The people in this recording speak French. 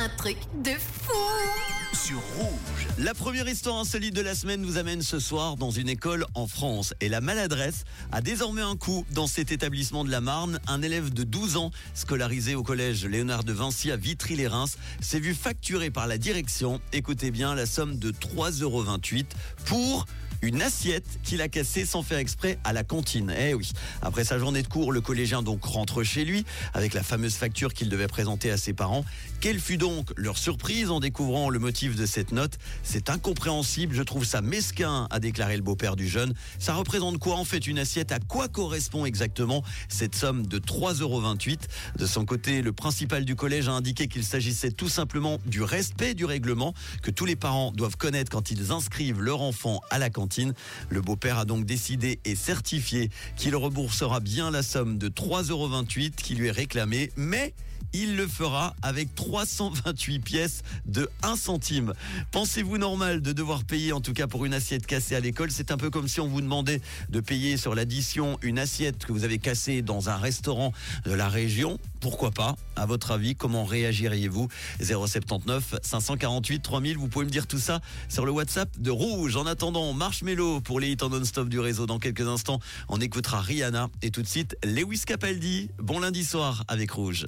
un truc de fou sur Rouge. La première histoire insolite de la semaine nous amène ce soir dans une école en France. Et la maladresse a désormais un coup dans cet établissement de la Marne. Un élève de 12 ans, scolarisé au collège Léonard de Vinci à Vitry-les-Reims, s'est vu facturé par la direction, écoutez bien, la somme de 3,28 euros pour une assiette qu'il a cassée sans faire exprès à la cantine. Eh oui. Après sa journée de cours, le collégien donc rentre chez lui avec la fameuse facture qu'il devait présenter à ses parents. Quelle fut donc leur surprise en découvrant le motif de cette note? C'est incompréhensible, je trouve ça mesquin, a déclaré le beau-père du jeune. Ça représente quoi en fait une assiette? À quoi correspond exactement cette somme de 3,28 euros De son côté, le principal du collège a indiqué qu'il s'agissait tout simplement du respect du règlement que tous les parents doivent connaître quand ils inscrivent leur enfant à la cantine le beau-père a donc décidé et certifié qu'il remboursera bien la somme de 3,28 euros qui lui est réclamée, mais il le fera avec 328 pièces de 1 centime. Pensez-vous normal de devoir payer, en tout cas pour une assiette cassée à l'école? C'est un peu comme si on vous demandait de payer sur l'addition une assiette que vous avez cassée dans un restaurant de la région. Pourquoi pas? À votre avis, comment réagiriez-vous? 079 548 3000. Vous pouvez me dire tout ça sur le WhatsApp de Rouge. En attendant, Marshmello pour les hits en non-stop du réseau. Dans quelques instants, on écoutera Rihanna et tout de suite Lewis Capaldi. Bon lundi soir avec Rouge.